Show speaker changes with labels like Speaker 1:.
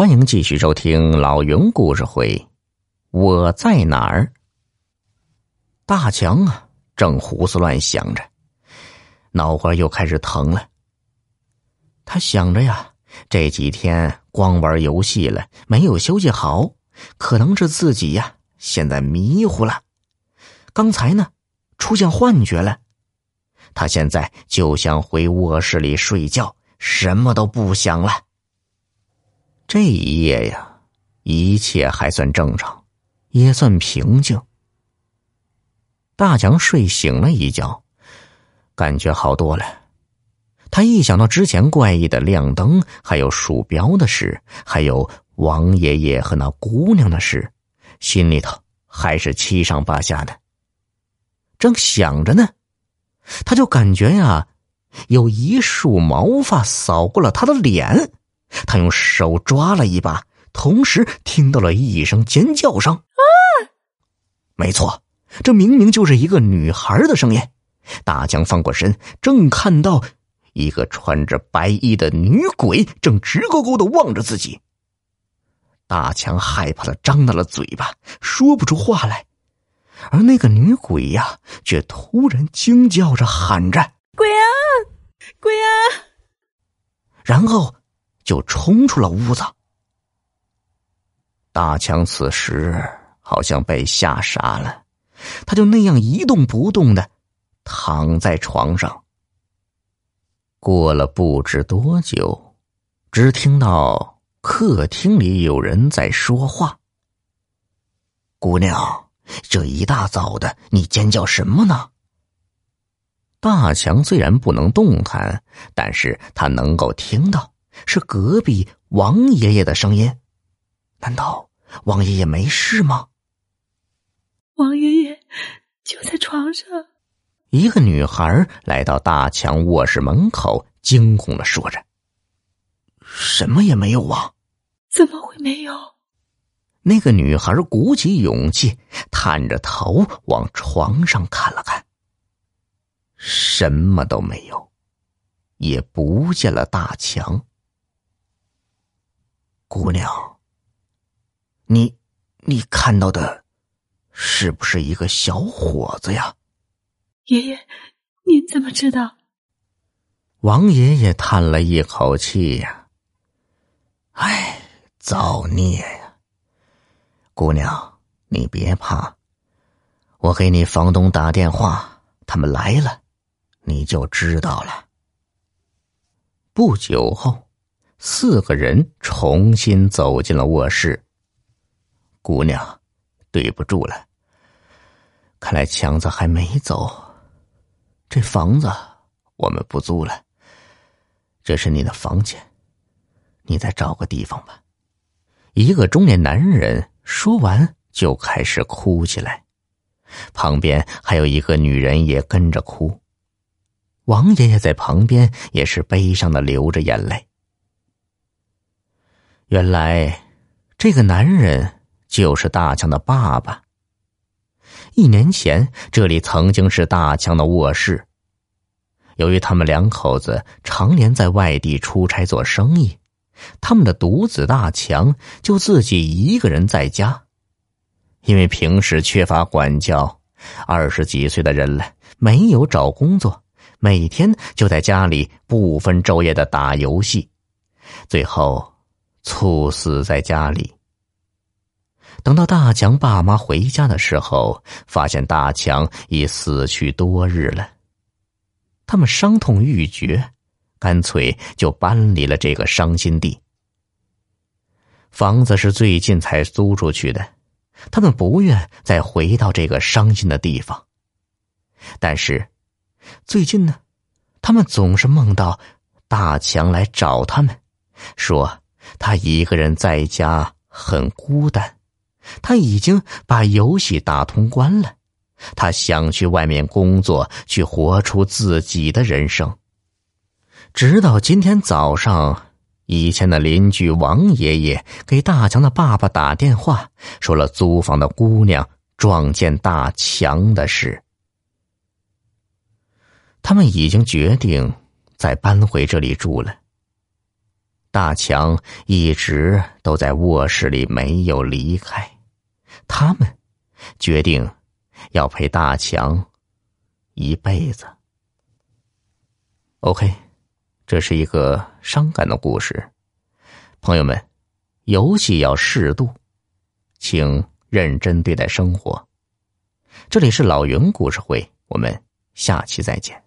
Speaker 1: 欢迎继续收听老云故事会。我在哪儿？大强啊，正胡思乱想着，脑瓜又开始疼了。他想着呀，这几天光玩游戏了，没有休息好，可能是自己呀现在迷糊了。刚才呢，出现幻觉了。他现在就想回卧室里睡觉，什么都不想了。这一夜呀，一切还算正常，也算平静。大强睡醒了一觉，感觉好多了。他一想到之前怪异的亮灯，还有鼠标的事，还有王爷爷和那姑娘的事，心里头还是七上八下的。正想着呢，他就感觉呀，有一束毛发扫过了他的脸。他用手抓了一把，同时听到了一声尖叫声。啊！没错，这明明就是一个女孩的声音。大强翻过身，正看到一个穿着白衣的女鬼正直勾勾的望着自己。大强害怕的张大了嘴巴，说不出话来。而那个女鬼呀，却突然惊叫着喊着：“
Speaker 2: 鬼啊，鬼啊！”
Speaker 1: 然后。就冲出了屋子。大强此时好像被吓傻了，他就那样一动不动的躺在床上。过了不知多久，只听到客厅里有人在说话：“姑娘，这一大早的，你尖叫什么呢？”大强虽然不能动弹，但是他能够听到。是隔壁王爷爷的声音，难道王爷爷没事吗？
Speaker 2: 王爷爷就在床上。
Speaker 1: 一个女孩来到大强卧室门口，惊恐的说着：“什么也没有啊！”
Speaker 2: 怎么会没有？
Speaker 1: 那个女孩鼓起勇气，探着头往床上看了看，什么都没有，也不见了大强。姑娘，你，你看到的，是不是一个小伙子呀？
Speaker 2: 爷爷，您怎么知道？
Speaker 1: 王爷爷叹了一口气呀，唉，造孽呀！姑娘，你别怕，我给你房东打电话，他们来了，你就知道了。不久后。四个人重新走进了卧室。姑娘，对不住了。看来强子还没走，这房子我们不租了。这是你的房间，你再找个地方吧。一个中年男人说完就开始哭起来，旁边还有一个女人也跟着哭。王爷爷在旁边也是悲伤的流着眼泪。原来，这个男人就是大强的爸爸。一年前，这里曾经是大强的卧室。由于他们两口子常年在外地出差做生意，他们的独子大强就自己一个人在家。因为平时缺乏管教，二十几岁的人了，没有找工作，每天就在家里不分昼夜的打游戏，最后。猝死在家里。等到大强爸妈回家的时候，发现大强已死去多日了。他们伤痛欲绝，干脆就搬离了这个伤心地。房子是最近才租出去的，他们不愿再回到这个伤心的地方。但是，最近呢，他们总是梦到大强来找他们，说。他一个人在家很孤单，他已经把游戏打通关了，他想去外面工作，去活出自己的人生。直到今天早上，以前的邻居王爷爷给大强的爸爸打电话，说了租房的姑娘撞见大强的事。他们已经决定再搬回这里住了。大强一直都在卧室里没有离开，他们决定要陪大强一辈子。OK，这是一个伤感的故事，朋友们，游戏要适度，请认真对待生活。这里是老云故事会，我们下期再见。